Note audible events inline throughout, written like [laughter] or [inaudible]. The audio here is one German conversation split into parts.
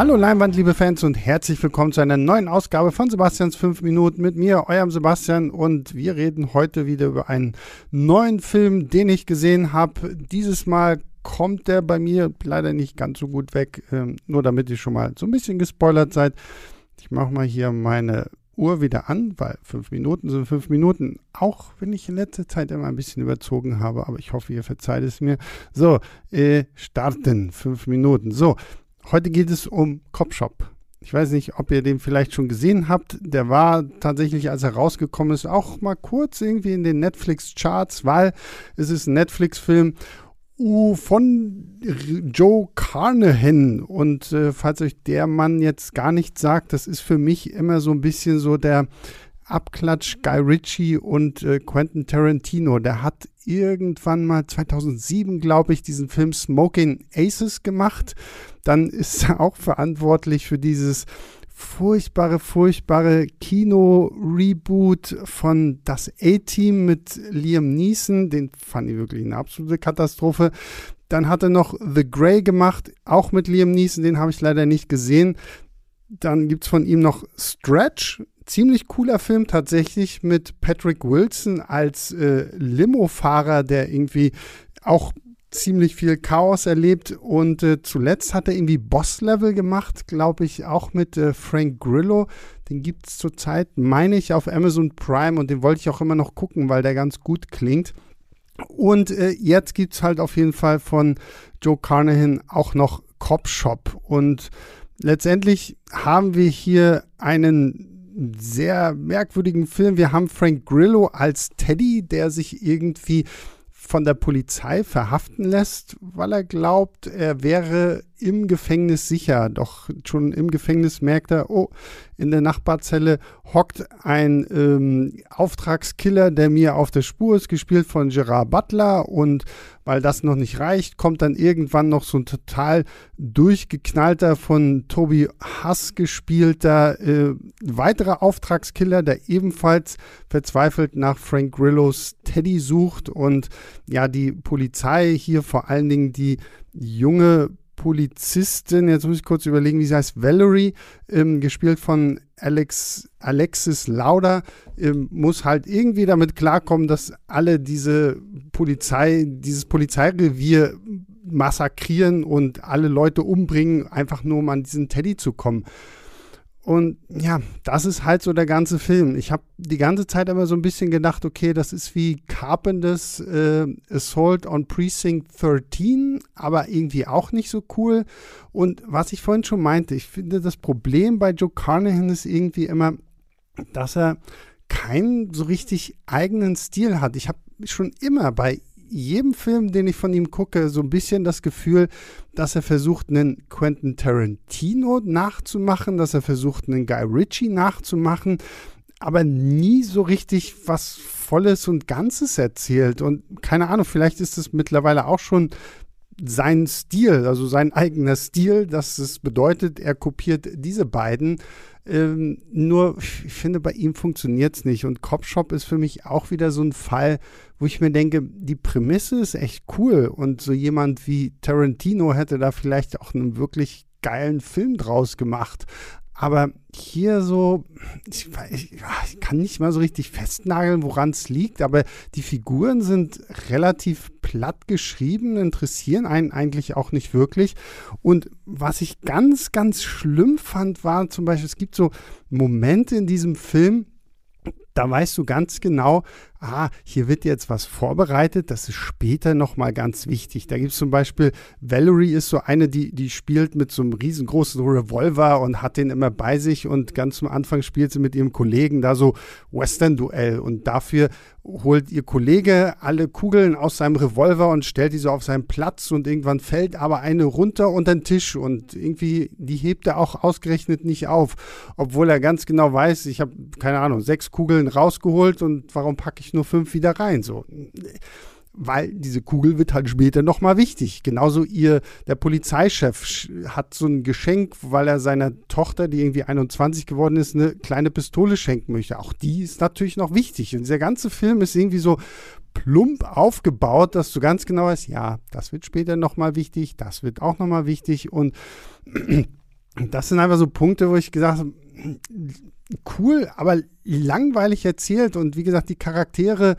Hallo Leinwand, liebe Fans und herzlich willkommen zu einer neuen Ausgabe von Sebastians 5 Minuten mit mir, eurem Sebastian und wir reden heute wieder über einen neuen Film, den ich gesehen habe. Dieses Mal kommt der bei mir leider nicht ganz so gut weg, ähm, nur damit ihr schon mal so ein bisschen gespoilert seid. Ich mache mal hier meine Uhr wieder an, weil fünf Minuten sind fünf Minuten, auch wenn ich in letzter Zeit immer ein bisschen überzogen habe, aber ich hoffe, ihr verzeiht es mir. So, äh, starten, fünf Minuten. So, Heute geht es um Copshop. Ich weiß nicht, ob ihr den vielleicht schon gesehen habt. Der war tatsächlich, als er rausgekommen ist, auch mal kurz irgendwie in den Netflix-Charts, weil es ist ein Netflix-Film von Joe Carnahan. Und äh, falls euch der Mann jetzt gar nichts sagt, das ist für mich immer so ein bisschen so der Abklatsch Guy Ritchie und äh, Quentin Tarantino. Der hat irgendwann mal 2007, glaube ich, diesen Film Smoking Aces gemacht. Dann ist er auch verantwortlich für dieses furchtbare, furchtbare Kino-Reboot von Das A-Team mit Liam Neeson. Den fand ich wirklich eine absolute Katastrophe. Dann hat er noch The Grey gemacht, auch mit Liam Neeson. Den habe ich leider nicht gesehen. Dann gibt es von ihm noch Stretch, ziemlich cooler Film tatsächlich mit Patrick Wilson als äh, Limo-Fahrer, der irgendwie auch ziemlich viel Chaos erlebt und äh, zuletzt hat er irgendwie Boss-Level gemacht, glaube ich, auch mit äh, Frank Grillo. Den gibt es zurzeit, meine ich, auf Amazon Prime und den wollte ich auch immer noch gucken, weil der ganz gut klingt. Und äh, jetzt gibt es halt auf jeden Fall von Joe Carnahan auch noch Cop Shop und letztendlich haben wir hier einen sehr merkwürdigen Film. Wir haben Frank Grillo als Teddy, der sich irgendwie von der Polizei verhaften lässt, weil er glaubt, er wäre im Gefängnis sicher. Doch schon im Gefängnis merkt er, oh, in der Nachbarzelle hockt ein ähm, Auftragskiller, der mir auf der Spur ist, gespielt von Gerard Butler. Und weil das noch nicht reicht, kommt dann irgendwann noch so ein total durchgeknallter, von Toby Hass gespielter äh, weiterer Auftragskiller, der ebenfalls verzweifelt nach Frank Grillos Teddy sucht. Und ja, die Polizei hier vor allen Dingen die junge Polizistin, jetzt muss ich kurz überlegen, wie sie heißt, Valerie, ähm, gespielt von Alex, Alexis Lauder, ähm, muss halt irgendwie damit klarkommen, dass alle diese Polizei, dieses Polizeirevier massakrieren und alle Leute umbringen, einfach nur um an diesen Teddy zu kommen. Und ja, das ist halt so der ganze Film. Ich habe die ganze Zeit immer so ein bisschen gedacht, okay, das ist wie Carpenters äh, Assault on Precinct 13, aber irgendwie auch nicht so cool. Und was ich vorhin schon meinte, ich finde, das Problem bei Joe Carnahan ist irgendwie immer, dass er keinen so richtig eigenen Stil hat. Ich habe schon immer bei jedem Film, den ich von ihm gucke, so ein bisschen das Gefühl, dass er versucht, einen Quentin Tarantino nachzumachen, dass er versucht, einen Guy Ritchie nachzumachen, aber nie so richtig was Volles und Ganzes erzählt. Und keine Ahnung, vielleicht ist es mittlerweile auch schon sein Stil, also sein eigener Stil, dass es bedeutet, er kopiert diese beiden. Ähm, nur, ich finde, bei ihm funktioniert es nicht. Und Cop Shop ist für mich auch wieder so ein Fall, wo ich mir denke, die Prämisse ist echt cool. Und so jemand wie Tarantino hätte da vielleicht auch einen wirklich geilen Film draus gemacht. Aber hier so, ich, ich, ich, kann nicht mal so richtig festnageln, woran es liegt, aber die Figuren sind relativ platt geschrieben, interessieren einen eigentlich auch nicht wirklich. Und was ich ganz, ganz schlimm fand, war zum Beispiel, es gibt so Momente in diesem Film, da weißt du ganz genau, ah, hier wird jetzt was vorbereitet, das ist später nochmal ganz wichtig. Da gibt es zum Beispiel, Valerie ist so eine, die, die spielt mit so einem riesengroßen Revolver und hat den immer bei sich und ganz zum Anfang spielt sie mit ihrem Kollegen da so Western-Duell und dafür holt ihr Kollege alle Kugeln aus seinem Revolver und stellt die so auf seinen Platz und irgendwann fällt aber eine runter unter den Tisch und irgendwie, die hebt er auch ausgerechnet nicht auf, obwohl er ganz genau weiß, ich habe, keine Ahnung, sechs Kugeln rausgeholt und warum packe ich ich nur fünf wieder rein. So. Weil diese Kugel wird halt später nochmal wichtig. Genauso ihr, der Polizeichef hat so ein Geschenk, weil er seiner Tochter, die irgendwie 21 geworden ist, eine kleine Pistole schenken möchte. Auch die ist natürlich noch wichtig. Und dieser ganze Film ist irgendwie so plump aufgebaut, dass du ganz genau weißt, ja, das wird später nochmal wichtig, das wird auch nochmal wichtig und [clears throat] das sind einfach so Punkte, wo ich gesagt habe, cool, aber langweilig erzählt und wie gesagt, die Charaktere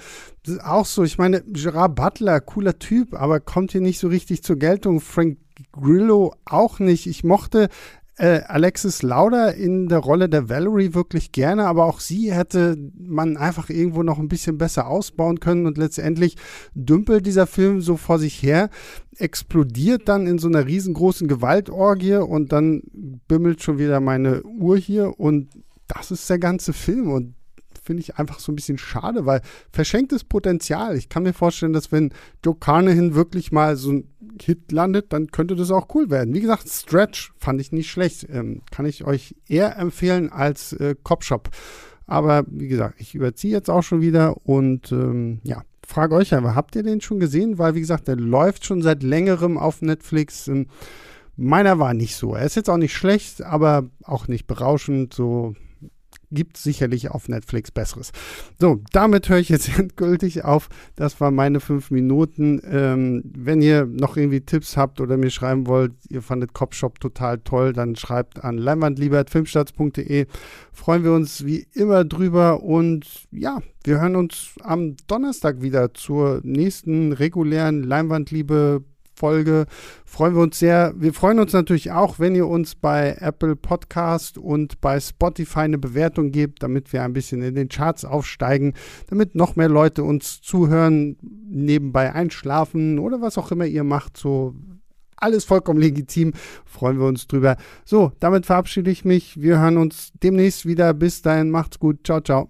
auch so. Ich meine, Gerard Butler, cooler Typ, aber kommt hier nicht so richtig zur Geltung. Frank Grillo auch nicht. Ich mochte äh, Alexis Lauder in der Rolle der Valerie wirklich gerne, aber auch sie hätte man einfach irgendwo noch ein bisschen besser ausbauen können und letztendlich dümpelt dieser Film so vor sich her, explodiert dann in so einer riesengroßen Gewaltorgie und dann bimmelt schon wieder meine Uhr hier und das ist der ganze Film und finde ich einfach so ein bisschen schade, weil verschenktes Potenzial. Ich kann mir vorstellen, dass wenn Joe Carnahan wirklich mal so ein Hit landet, dann könnte das auch cool werden. Wie gesagt, Stretch fand ich nicht schlecht. Ähm, kann ich euch eher empfehlen als äh, Cop Shop. Aber wie gesagt, ich überziehe jetzt auch schon wieder und ähm, ja, frage euch einfach, habt ihr den schon gesehen? Weil, wie gesagt, der läuft schon seit längerem auf Netflix. Ähm, meiner war nicht so. Er ist jetzt auch nicht schlecht, aber auch nicht berauschend. So gibt sicherlich auf Netflix Besseres. So, damit höre ich jetzt [laughs] endgültig auf. Das waren meine fünf Minuten. Ähm, wenn ihr noch irgendwie Tipps habt oder mir schreiben wollt, ihr fandet Copshop total toll, dann schreibt an leinwandliebertfilmstarts.de. Freuen wir uns wie immer drüber und ja, wir hören uns am Donnerstag wieder zur nächsten regulären Leinwandliebe Folge. Freuen wir uns sehr. Wir freuen uns natürlich auch, wenn ihr uns bei Apple Podcast und bei Spotify eine Bewertung gebt, damit wir ein bisschen in den Charts aufsteigen, damit noch mehr Leute uns zuhören, nebenbei einschlafen oder was auch immer ihr macht. So alles vollkommen legitim. Freuen wir uns drüber. So, damit verabschiede ich mich. Wir hören uns demnächst wieder. Bis dahin, macht's gut. Ciao, ciao.